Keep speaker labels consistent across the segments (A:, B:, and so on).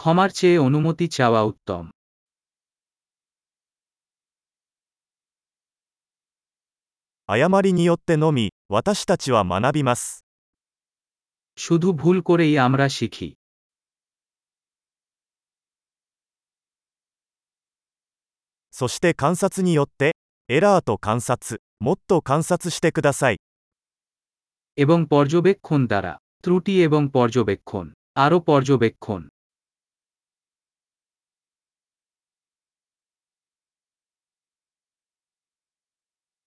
A: ক্ষমার চেয়ে অনুমতি চাওয়া উত্তম
B: 誤りによってのみ、私たちは学びます。
A: শুধু ভুল করেই আমরা শিখি
B: そして観察によって、エラーと観察、もっと観察してください。
A: এবং পর্যবেক্ষণ দ্বারা ত্রুটি এবং পর্যবেক্ষণ আরও পর্যবেক্ষণ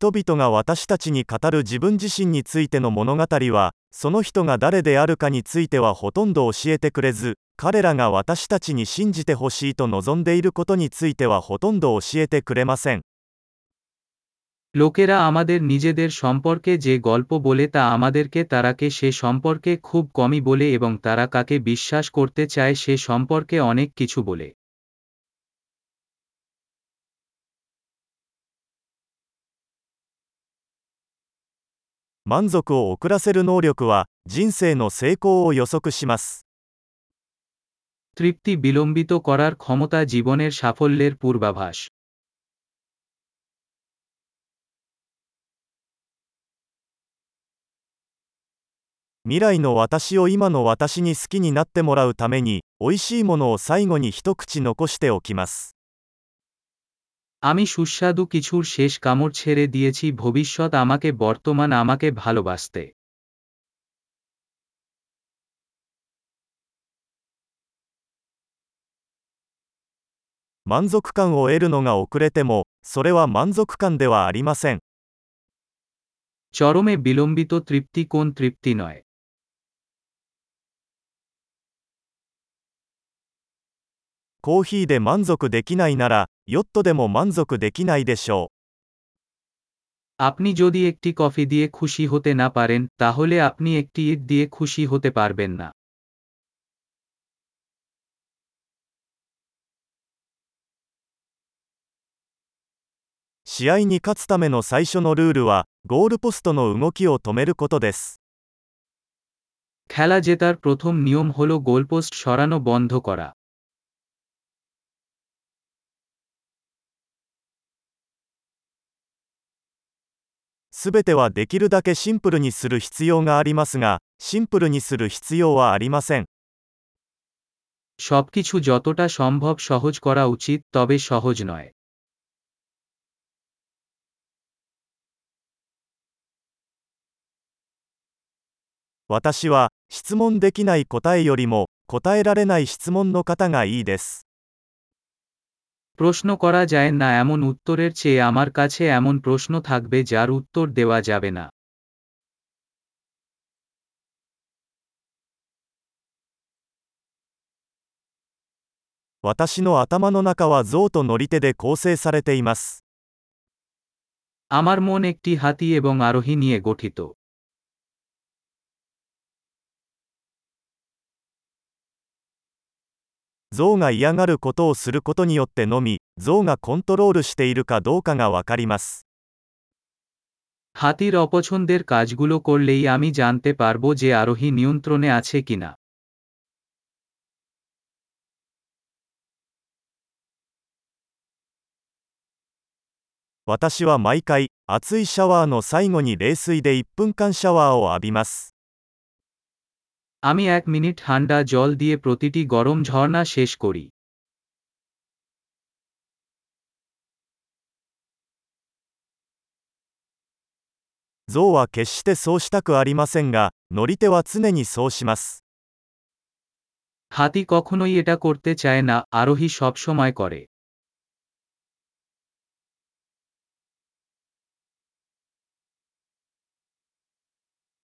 B: 人々が私たちに語る自分自身についての物語は、その人が誰であるかについてはほとんど教えてくれず、彼らが私たちに信じてほしいと望んでいることについてはほとんど教えてくれません。
A: লোকেরা আমাদের নিজেদের সম্পর্কে যে গল্প বলে তা আমাদেরকে তারাকে সে সম্পর্কে খুব কমই বলে এবং তারা কাকে বিশ্বাস করতে চায় সে সম্পর্কে অনেক কিছু বলে
B: 満足を遅らせる能力は、人生の成功を予測します。
A: তৃপ্তি বিলম্বিত করার ক্ষমতা জীবনের সাফল্যের পূর্বাভাস
B: 未来の私を今の私に好きになってもらうために、美味しいものを最後に一口残しておきます。
A: আমি সুস্বাদু কিছুর শেষ কামড় ছেড়ে দিয়েছি ভবিষ্যৎ আমাকে বর্তমান আমাকে ভালোবাসতে
B: 満足感を得るのが遅れても、それは満足感ではありません。
A: চরমে বিলম্বিত তৃপ্তি কোন তৃপ্তি নয়
B: コーヒーで満足できないなら、 ヨットでも満足できないでしょう。
A: আপনি যদি একটি কফি দিয়ে খুশি হতে না পারেন তাহলে আপনি একটি ইট দিয়ে খুশি হতে পারবেন না
B: 試合に勝つための最初のルールは、ゴールポストの動きを止めることです。
A: খেলা জেতার প্রথম নিয়ম হল গোলপোস্ট সরানো বন্ধ করা
B: すべてはできるだけシンプルにする必要がありますが、シンプルにする必要はありません。
A: সবকিছু যতটা সম্ভব সহজ করা উচিত তবে সহজ নয়
B: 私は、質問できない答えよりも、答えられない質問の方がいいです。
A: প্রশ্ন করা যায় না এমন উত্তরের চেয়ে আমার কাছে এমন প্রশ্ন থাকবে যার উত্তর দেওয়া যাবে না আমার মন একটি হাতি এবং আরোহী নিয়ে গঠিত।
B: 象が嫌がることをすることによってのみ、象がコントロールしているかどうかがわかります。
A: হাতির অপছন্দের কাজগুলো করলেই আমি জানতে পারব যে আরোহী নিয়ন্ত্রণে আছে কিনা
B: 私は毎回、熱いシャワーの最後に冷水で1分間シャワーを浴びます。
A: আমি এক মিনিট ঠান্ডা জল দিয়ে প্রতিটি গরম ঝর্ণা শেষ করি
B: 象は決してそうしたくありませんが、乗り手は常にそうします。
A: হাতি কখনোই এটা করতে চায় না আরোহী সবসময় করে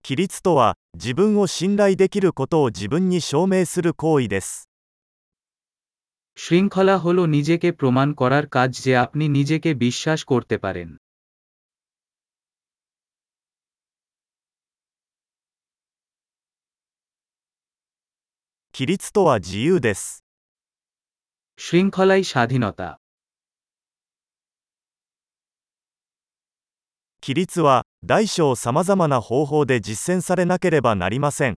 B: 規律とは、自分を信頼できることを自分に証明する行為です。
A: শৃঙ্খলা হল নিজেকে প্রমাণ করার কাজ যে আপনি নিজেকে বিশ্বাস করতে পারেন
B: 規律とは自由です。
A: শৃঙ্খলাই স্বাধীনতা
B: 規律は、 大小さまざまな方法で実践されなければなりません。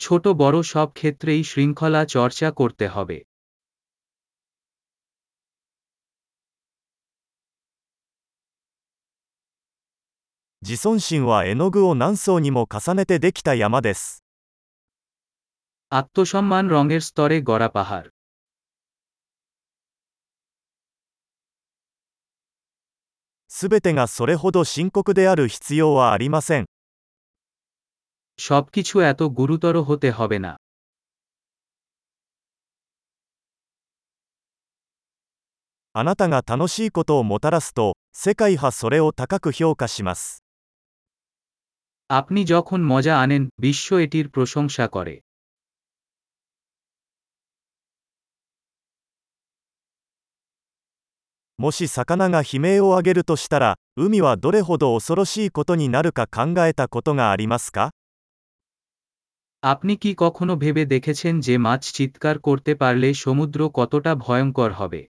A: ছোট বড় সব ক্ষেত্রেই শৃঙ্খলা চর্চা করতে হবে
B: 自尊心は絵の具を何層にも重ねてできた山です。
A: আত্মসম্মান রঙের স্তরে গড়া পাহাড়
B: すべてがそれほど深刻である必要はありません。
A: সবকিছু এত গুরুতর হতে হবে না
B: あなたが楽しいことをもたらすと、世界はそれを高く評価します。
A: আপনি যখন মজা আনেন বিশ্ব এটির প্রশংসা করে
B: もし魚が悲鳴を上げるとしたら、海はどれほど恐ろしいことになるか考えたことがありますか
A: আপনি কি কখনো ভেবে দেখেছেন যে মাছ চিৎকার করতে পারলে সমুদ্র কতটা ভয়ঙ্কর হবে